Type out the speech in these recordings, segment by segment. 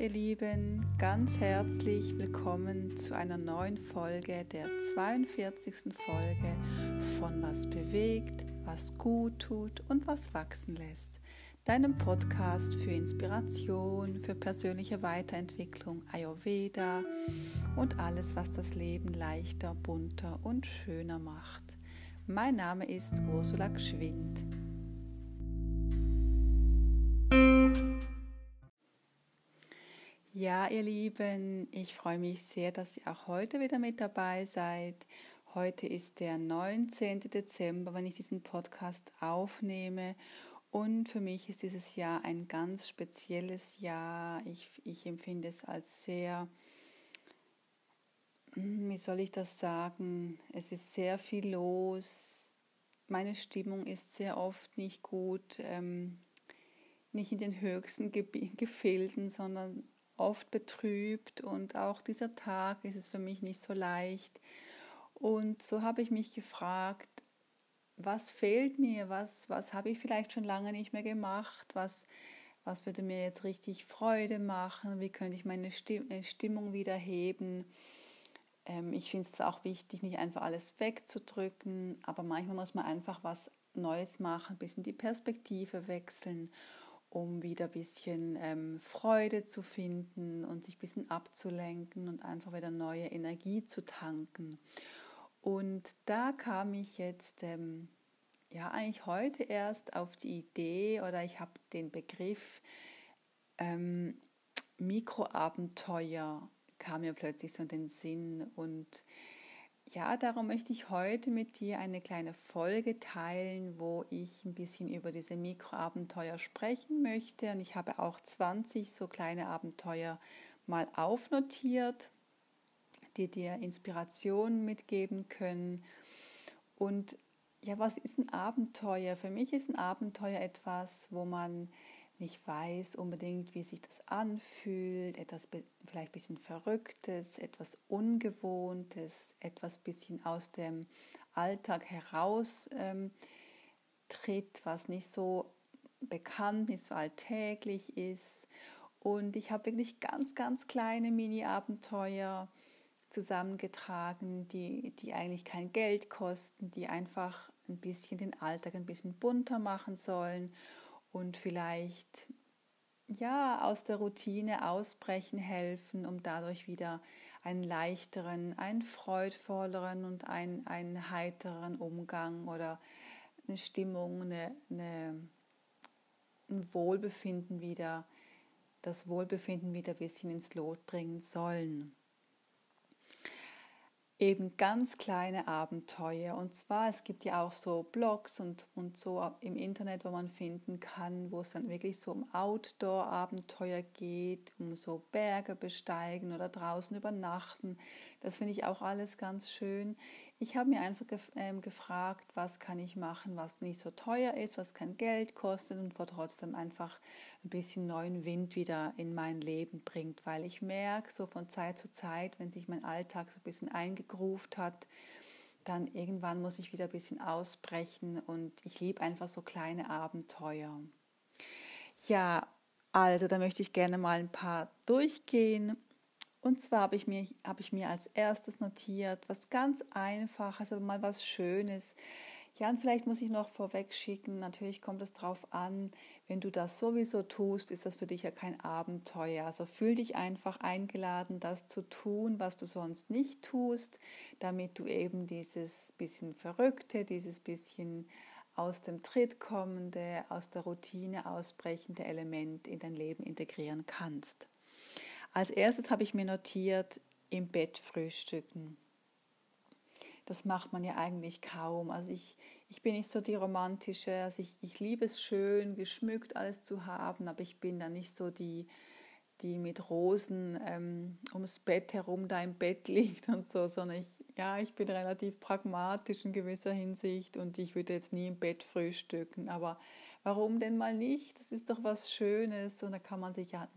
ihr Lieben, ganz herzlich willkommen zu einer neuen Folge, der 42. Folge von Was bewegt, was gut tut und was wachsen lässt. Deinem Podcast für Inspiration, für persönliche Weiterentwicklung, Ayurveda und alles, was das Leben leichter, bunter und schöner macht. Mein Name ist Ursula Gschwind. Ja, ihr Lieben, ich freue mich sehr, dass ihr auch heute wieder mit dabei seid. Heute ist der 19. Dezember, wenn ich diesen Podcast aufnehme. Und für mich ist dieses Jahr ein ganz spezielles Jahr. Ich, ich empfinde es als sehr, hm, wie soll ich das sagen? Es ist sehr viel los. Meine Stimmung ist sehr oft nicht gut, ähm, nicht in den höchsten Gefilden, sondern oft betrübt und auch dieser Tag ist es für mich nicht so leicht. Und so habe ich mich gefragt, was fehlt mir, was, was habe ich vielleicht schon lange nicht mehr gemacht, was, was würde mir jetzt richtig Freude machen, wie könnte ich meine äh, Stimmung wieder heben. Ähm, ich finde es zwar auch wichtig, nicht einfach alles wegzudrücken, aber manchmal muss man einfach was Neues machen, ein bisschen die Perspektive wechseln um wieder ein bisschen ähm, Freude zu finden und sich ein bisschen abzulenken und einfach wieder neue Energie zu tanken. Und da kam ich jetzt, ähm, ja eigentlich heute erst auf die Idee oder ich habe den Begriff ähm, Mikroabenteuer kam mir plötzlich so in den Sinn und ja, darum möchte ich heute mit dir eine kleine Folge teilen, wo ich ein bisschen über diese Mikroabenteuer sprechen möchte. Und ich habe auch 20 so kleine Abenteuer mal aufnotiert, die dir Inspirationen mitgeben können. Und ja, was ist ein Abenteuer? Für mich ist ein Abenteuer etwas, wo man nicht weiß unbedingt, wie sich das anfühlt, etwas vielleicht ein bisschen Verrücktes, etwas Ungewohntes, etwas bisschen aus dem Alltag heraus ähm, tritt, was nicht so bekannt, nicht so alltäglich ist. Und ich habe wirklich ganz, ganz kleine Mini-Abenteuer zusammengetragen, die, die eigentlich kein Geld kosten, die einfach ein bisschen den Alltag ein bisschen bunter machen sollen und vielleicht ja aus der Routine ausbrechen helfen, um dadurch wieder einen leichteren, einen freudvolleren und einen, einen heiteren Umgang oder eine Stimmung, eine, eine, ein Wohlbefinden wieder, das Wohlbefinden wieder ein bisschen ins Lot bringen sollen eben ganz kleine Abenteuer. Und zwar, es gibt ja auch so Blogs und, und so im Internet, wo man finden kann, wo es dann wirklich so um Outdoor-Abenteuer geht, um so Berge besteigen oder draußen übernachten. Das finde ich auch alles ganz schön. Ich habe mir einfach gef ähm, gefragt, was kann ich machen, was nicht so teuer ist, was kein Geld kostet und wo trotzdem einfach ein bisschen neuen Wind wieder in mein Leben bringt, weil ich merke, so von Zeit zu Zeit, wenn sich mein Alltag so ein bisschen eingegruft hat, dann irgendwann muss ich wieder ein bisschen ausbrechen und ich liebe einfach so kleine Abenteuer. Ja, also da möchte ich gerne mal ein paar durchgehen und zwar habe ich, mir, habe ich mir als erstes notiert, was ganz Einfaches, aber mal was Schönes. Ja, und vielleicht muss ich noch vorweg schicken, natürlich kommt es darauf an, wenn du das sowieso tust, ist das für dich ja kein Abenteuer. Also fühl dich einfach eingeladen, das zu tun, was du sonst nicht tust, damit du eben dieses bisschen Verrückte, dieses bisschen aus dem Tritt kommende, aus der Routine ausbrechende Element in dein Leben integrieren kannst. Als erstes habe ich mir notiert, im Bett frühstücken. Das macht man ja eigentlich kaum. Also ich, ich bin nicht so die romantische, also ich, ich liebe es schön, geschmückt alles zu haben, aber ich bin da nicht so die, die mit Rosen ähm, ums Bett herum da im Bett liegt und so, sondern ich, ja, ich bin relativ pragmatisch in gewisser Hinsicht und ich würde jetzt nie im Bett frühstücken. Aber warum denn mal nicht? Das ist doch was Schönes und da kann man sich ja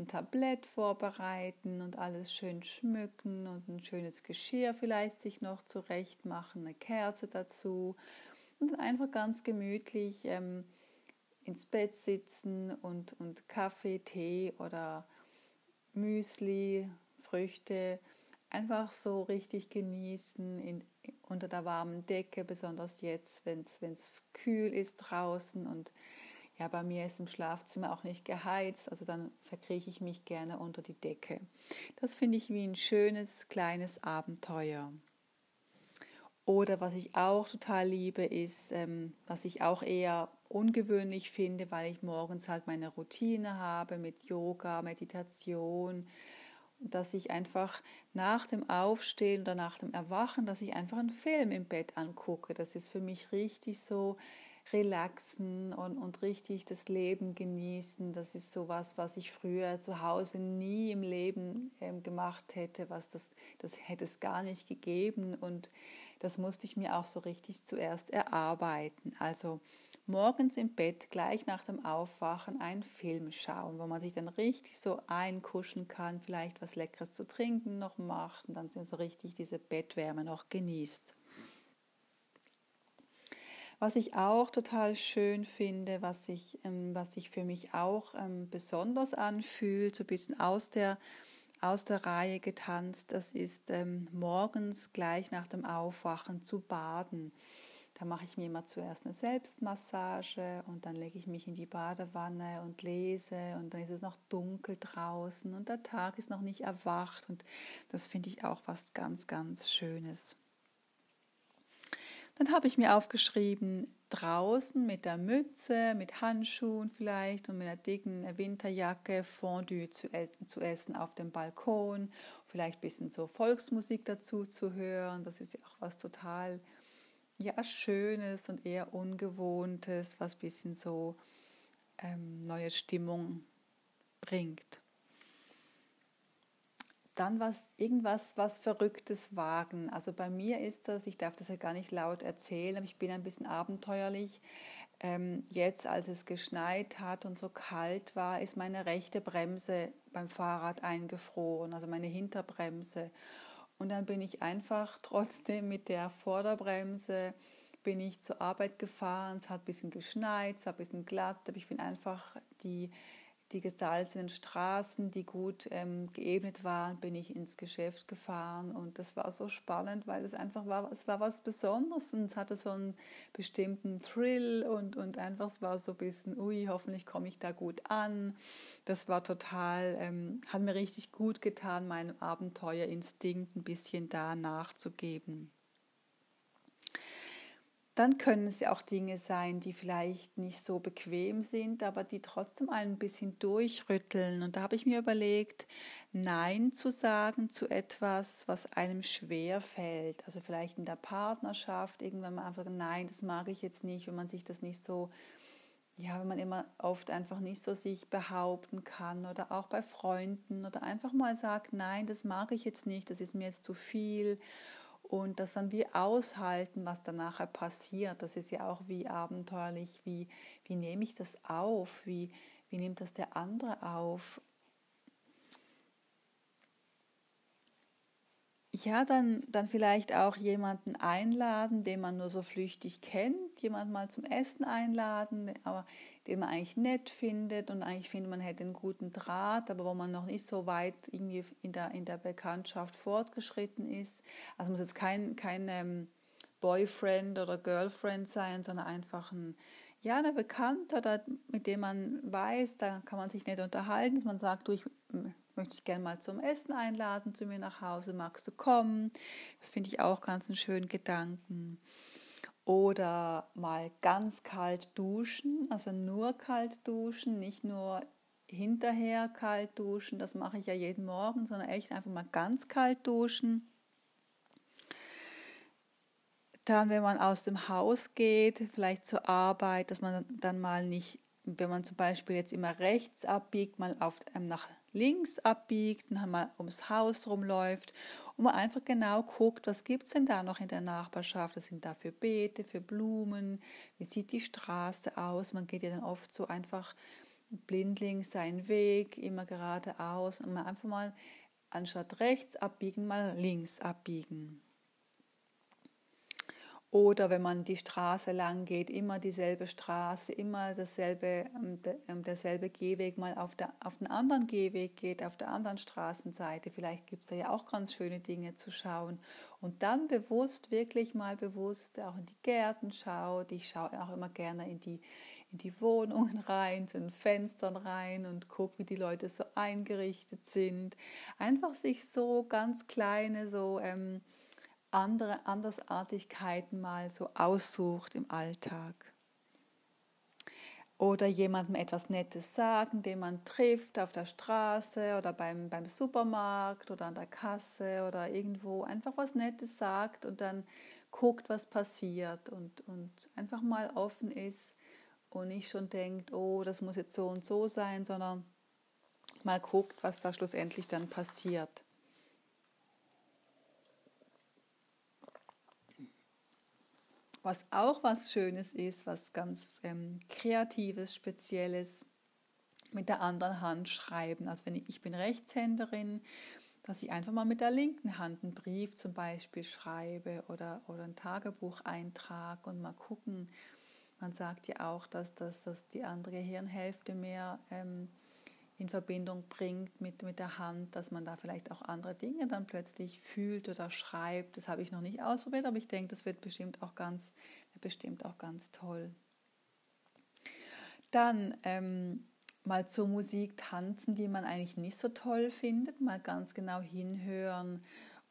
ein Tablett vorbereiten und alles schön schmücken und ein schönes Geschirr vielleicht sich noch zurecht machen, eine Kerze dazu. Und einfach ganz gemütlich ähm, ins Bett sitzen und, und Kaffee, Tee oder Müsli, Früchte, einfach so richtig genießen in, unter der warmen Decke, besonders jetzt, wenn es kühl ist draußen und ja, bei mir ist im Schlafzimmer auch nicht geheizt, also dann verkrieche ich mich gerne unter die Decke. Das finde ich wie ein schönes kleines Abenteuer. Oder was ich auch total liebe, ist, ähm, was ich auch eher ungewöhnlich finde, weil ich morgens halt meine Routine habe mit Yoga, Meditation, dass ich einfach nach dem Aufstehen oder nach dem Erwachen, dass ich einfach einen Film im Bett angucke. Das ist für mich richtig so relaxen und, und richtig das Leben genießen. Das ist so was, was ich früher zu Hause nie im Leben ähm, gemacht hätte, was das, das hätte es gar nicht gegeben und das musste ich mir auch so richtig zuerst erarbeiten. Also morgens im Bett gleich nach dem Aufwachen einen Film schauen, wo man sich dann richtig so einkuschen kann, vielleicht was Leckeres zu trinken noch macht und dann so richtig diese Bettwärme noch genießt. Was ich auch total schön finde, was sich, ähm, was sich für mich auch ähm, besonders anfühlt, so ein bisschen aus der, aus der Reihe getanzt, das ist ähm, morgens gleich nach dem Aufwachen zu baden. Da mache ich mir immer zuerst eine Selbstmassage und dann lege ich mich in die Badewanne und lese und dann ist es noch dunkel draußen und der Tag ist noch nicht erwacht und das finde ich auch was ganz, ganz Schönes. Dann habe ich mir aufgeschrieben, draußen mit der Mütze, mit Handschuhen vielleicht und mit einer dicken Winterjacke Fondue zu essen, zu essen auf dem Balkon, vielleicht ein bisschen so Volksmusik dazu zu hören. Das ist ja auch was total ja, Schönes und eher Ungewohntes, was ein bisschen so ähm, neue Stimmung bringt dann was, irgendwas, was Verrücktes wagen. Also bei mir ist das, ich darf das ja gar nicht laut erzählen, aber ich bin ein bisschen abenteuerlich. Ähm, jetzt, als es geschneit hat und so kalt war, ist meine rechte Bremse beim Fahrrad eingefroren, also meine Hinterbremse. Und dann bin ich einfach trotzdem mit der Vorderbremse bin ich zur Arbeit gefahren. Es hat ein bisschen geschneit, es war ein bisschen glatt, aber ich bin einfach die die gesalzenen Straßen, die gut ähm, geebnet waren, bin ich ins Geschäft gefahren und das war so spannend, weil es einfach war, es war was Besonderes und es hatte so einen bestimmten Thrill und, und einfach es war so ein bisschen, ui, hoffentlich komme ich da gut an. Das war total, ähm, hat mir richtig gut getan, meinem Abenteuerinstinkt ein bisschen da nachzugeben dann können es ja auch Dinge sein, die vielleicht nicht so bequem sind, aber die trotzdem ein bisschen durchrütteln. Und da habe ich mir überlegt, Nein zu sagen zu etwas, was einem schwer fällt. Also vielleicht in der Partnerschaft, irgendwann mal einfach, nein, das mag ich jetzt nicht, wenn man sich das nicht so, ja, wenn man immer oft einfach nicht so sich behaupten kann oder auch bei Freunden oder einfach mal sagt, nein, das mag ich jetzt nicht, das ist mir jetzt zu viel und das dann wie aushalten, was dann nachher passiert. Das ist ja auch wie abenteuerlich, wie, wie nehme ich das auf, wie, wie nimmt das der andere auf. Ja, dann, dann vielleicht auch jemanden einladen, den man nur so flüchtig kennt, jemanden mal zum Essen einladen, aber den man eigentlich nett findet und eigentlich findet, man hätte einen guten Draht, aber wo man noch nicht so weit irgendwie in der, in der Bekanntschaft fortgeschritten ist. Also muss jetzt kein, kein ähm, Boyfriend oder Girlfriend sein, sondern einfach ein, ja, eine Bekannte, mit dem man weiß, da kann man sich nicht unterhalten, dass man sagt, du, ich möchte dich gerne mal zum Essen einladen zu mir nach Hause, magst du kommen? Das finde ich auch ganz einen schönen Gedanken. Oder mal ganz kalt duschen, also nur kalt duschen, nicht nur hinterher kalt duschen, das mache ich ja jeden Morgen, sondern echt einfach mal ganz kalt duschen. Dann, wenn man aus dem Haus geht, vielleicht zur Arbeit, dass man dann mal nicht, wenn man zum Beispiel jetzt immer rechts abbiegt, mal auf, ähm, nach links abbiegt dann mal ums Haus rumläuft und man einfach genau guckt, was gibt es denn da noch in der Nachbarschaft, was sind da für Beete, für Blumen, wie sieht die Straße aus. Man geht ja dann oft so einfach blindlings seinen Weg, immer geradeaus und man einfach mal anstatt rechts abbiegen, mal links abbiegen. Oder wenn man die Straße lang geht, immer dieselbe Straße, immer dasselbe, ähm, ähm, derselbe Gehweg mal auf, der, auf den anderen Gehweg geht, auf der anderen Straßenseite. Vielleicht gibt es da ja auch ganz schöne Dinge zu schauen. Und dann bewusst, wirklich mal bewusst auch in die Gärten schaut. Ich schaue auch immer gerne in die, in die Wohnungen rein, zu den Fenstern rein und gucke, wie die Leute so eingerichtet sind. Einfach sich so ganz kleine, so... Ähm, andere Andersartigkeiten mal so aussucht im Alltag. Oder jemandem etwas Nettes sagen, den man trifft auf der Straße oder beim, beim Supermarkt oder an der Kasse oder irgendwo einfach was Nettes sagt und dann guckt, was passiert und, und einfach mal offen ist und nicht schon denkt, oh, das muss jetzt so und so sein, sondern mal guckt, was da schlussendlich dann passiert. Was auch was Schönes ist, was ganz ähm, Kreatives, Spezielles, mit der anderen Hand schreiben. Also wenn ich, ich bin Rechtshänderin, dass ich einfach mal mit der linken Hand einen Brief zum Beispiel schreibe oder, oder ein Tagebuch eintrage und mal gucken. Man sagt ja auch, dass, dass, dass die andere Hirnhälfte mehr ähm, in Verbindung bringt mit, mit der Hand, dass man da vielleicht auch andere Dinge dann plötzlich fühlt oder schreibt. Das habe ich noch nicht ausprobiert, aber ich denke, das wird bestimmt auch ganz, bestimmt auch ganz toll. Dann ähm, mal zur Musik tanzen, die man eigentlich nicht so toll findet, mal ganz genau hinhören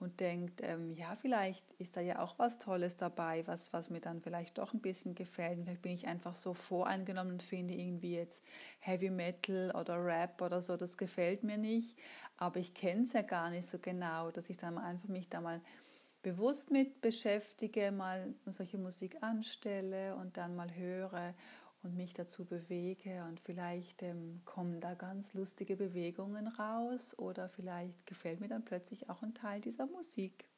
und denkt, ähm, ja, vielleicht ist da ja auch was Tolles dabei, was, was mir dann vielleicht doch ein bisschen gefällt. vielleicht bin ich einfach so voreingenommen und finde irgendwie jetzt Heavy Metal oder Rap oder so, das gefällt mir nicht. Aber ich kenne es ja gar nicht so genau, dass ich dann einfach mich da mal bewusst mit beschäftige, mal solche Musik anstelle und dann mal höre und mich dazu bewege und vielleicht ähm, kommen da ganz lustige Bewegungen raus oder vielleicht gefällt mir dann plötzlich auch ein Teil dieser Musik.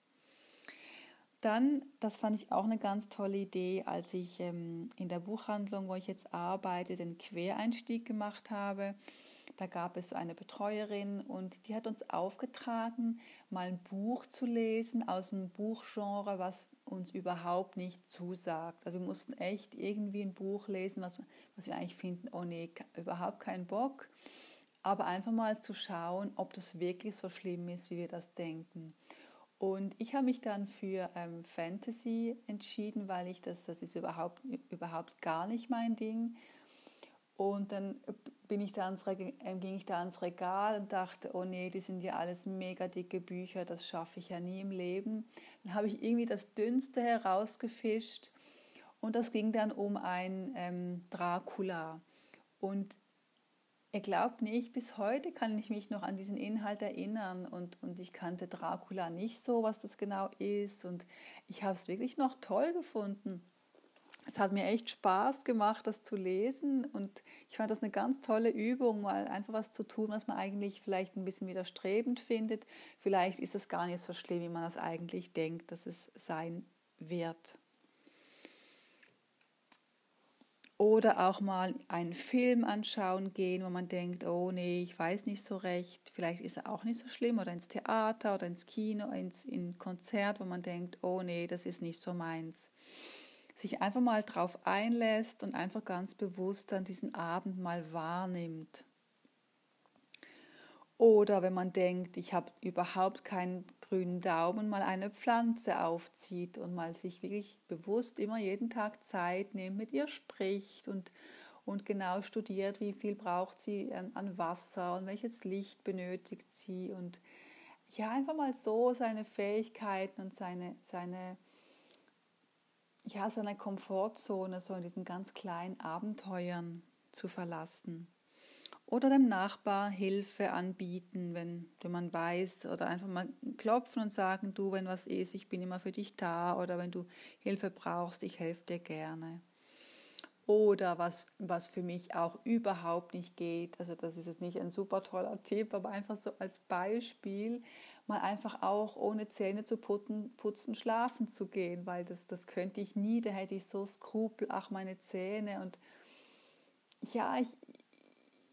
Dann, das fand ich auch eine ganz tolle Idee, als ich ähm, in der Buchhandlung, wo ich jetzt arbeite, den Quereinstieg gemacht habe. Da gab es so eine Betreuerin und die hat uns aufgetragen, mal ein Buch zu lesen aus einem Buchgenre, was uns überhaupt nicht zusagt. Also wir mussten echt irgendwie ein Buch lesen, was, was wir eigentlich finden, oh nee, überhaupt keinen Bock. Aber einfach mal zu schauen, ob das wirklich so schlimm ist, wie wir das denken. Und ich habe mich dann für ähm, Fantasy entschieden, weil ich das, das ist überhaupt, überhaupt gar nicht mein Ding. Und dann bin ich da ans, ähm, ging ich da ans Regal und dachte, oh nee, die sind ja alles mega dicke Bücher, das schaffe ich ja nie im Leben. Dann habe ich irgendwie das Dünnste herausgefischt und das ging dann um ein ähm, Dracula. Und ihr glaubt nicht, bis heute kann ich mich noch an diesen Inhalt erinnern und, und ich kannte Dracula nicht so, was das genau ist und ich habe es wirklich noch toll gefunden es hat mir echt Spaß gemacht, das zu lesen und ich fand das eine ganz tolle Übung, mal einfach was zu tun, was man eigentlich vielleicht ein bisschen widerstrebend findet. Vielleicht ist es gar nicht so schlimm, wie man das eigentlich denkt, dass es sein wird. Oder auch mal einen Film anschauen gehen, wo man denkt, oh nee, ich weiß nicht so recht, vielleicht ist er auch nicht so schlimm. Oder ins Theater oder ins Kino, ins in Konzert, wo man denkt, oh nee, das ist nicht so meins sich einfach mal drauf einlässt und einfach ganz bewusst dann diesen Abend mal wahrnimmt. Oder wenn man denkt, ich habe überhaupt keinen grünen Daumen, mal eine Pflanze aufzieht und mal sich wirklich bewusst immer jeden Tag Zeit nimmt, mit ihr spricht und, und genau studiert, wie viel braucht sie an Wasser und welches Licht benötigt sie und ja, einfach mal so seine Fähigkeiten und seine, seine ja, seine Komfortzone, so in diesen ganz kleinen Abenteuern zu verlassen. Oder dem Nachbar Hilfe anbieten, wenn, wenn man weiß, oder einfach mal klopfen und sagen, du, wenn was ist, ich bin immer für dich da, oder wenn du Hilfe brauchst, ich helfe dir gerne. Oder was, was für mich auch überhaupt nicht geht, also das ist jetzt nicht ein super toller Tipp, aber einfach so als Beispiel, mal einfach auch ohne Zähne zu putzen, putzen schlafen zu gehen, weil das, das könnte ich nie, da hätte ich so Skrupel, ach meine Zähne. Und ja, ich,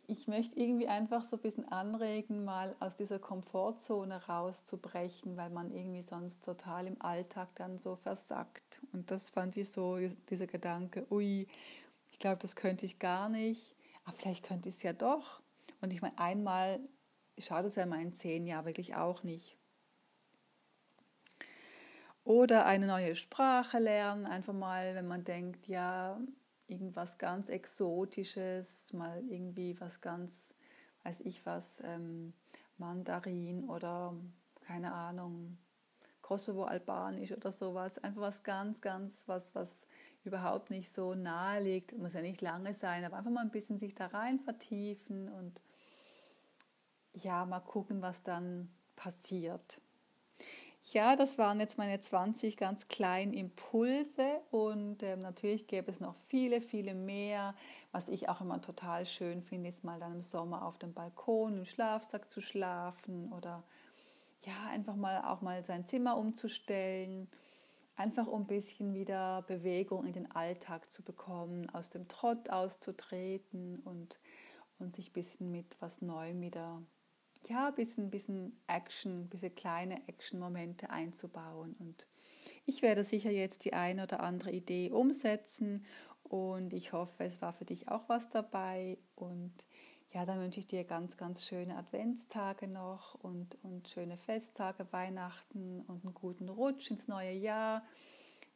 ich möchte irgendwie einfach so ein bisschen anregen, mal aus dieser Komfortzone rauszubrechen, weil man irgendwie sonst total im Alltag dann so versackt. Und das fand ich so, dieser Gedanke, ui, ich glaube, das könnte ich gar nicht, aber vielleicht könnte ich es ja doch. Und ich meine, einmal schadet es ja in meinen zehn Jahren wirklich auch nicht. Oder eine neue Sprache lernen, einfach mal, wenn man denkt, ja, irgendwas ganz Exotisches, mal irgendwie was ganz, weiß ich was, ähm, Mandarin oder keine Ahnung, Kosovo-Albanisch oder sowas. Einfach was ganz, ganz, was, was überhaupt nicht so nahe liegt. Muss ja nicht lange sein, aber einfach mal ein bisschen sich da rein vertiefen und ja, mal gucken, was dann passiert. Ja, das waren jetzt meine 20 ganz kleinen Impulse und ähm, natürlich gäbe es noch viele, viele mehr. Was ich auch immer total schön finde, ist mal dann im Sommer auf dem Balkon im Schlafsack zu schlafen oder ja, einfach mal auch mal sein Zimmer umzustellen. Einfach um ein bisschen wieder Bewegung in den Alltag zu bekommen, aus dem Trott auszutreten und, und sich ein bisschen mit was Neuem wieder ja, ein bisschen, bisschen Action, bisschen kleine Action-Momente einzubauen. Und ich werde sicher jetzt die eine oder andere Idee umsetzen und ich hoffe, es war für dich auch was dabei. Und ja, dann wünsche ich dir ganz, ganz schöne Adventstage noch und, und schöne Festtage, Weihnachten und einen guten Rutsch ins neue Jahr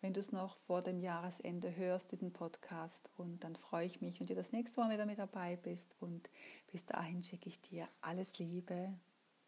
wenn du es noch vor dem Jahresende hörst, diesen Podcast. Und dann freue ich mich, wenn du das nächste Mal wieder mit dabei bist. Und bis dahin schicke ich dir alles Liebe.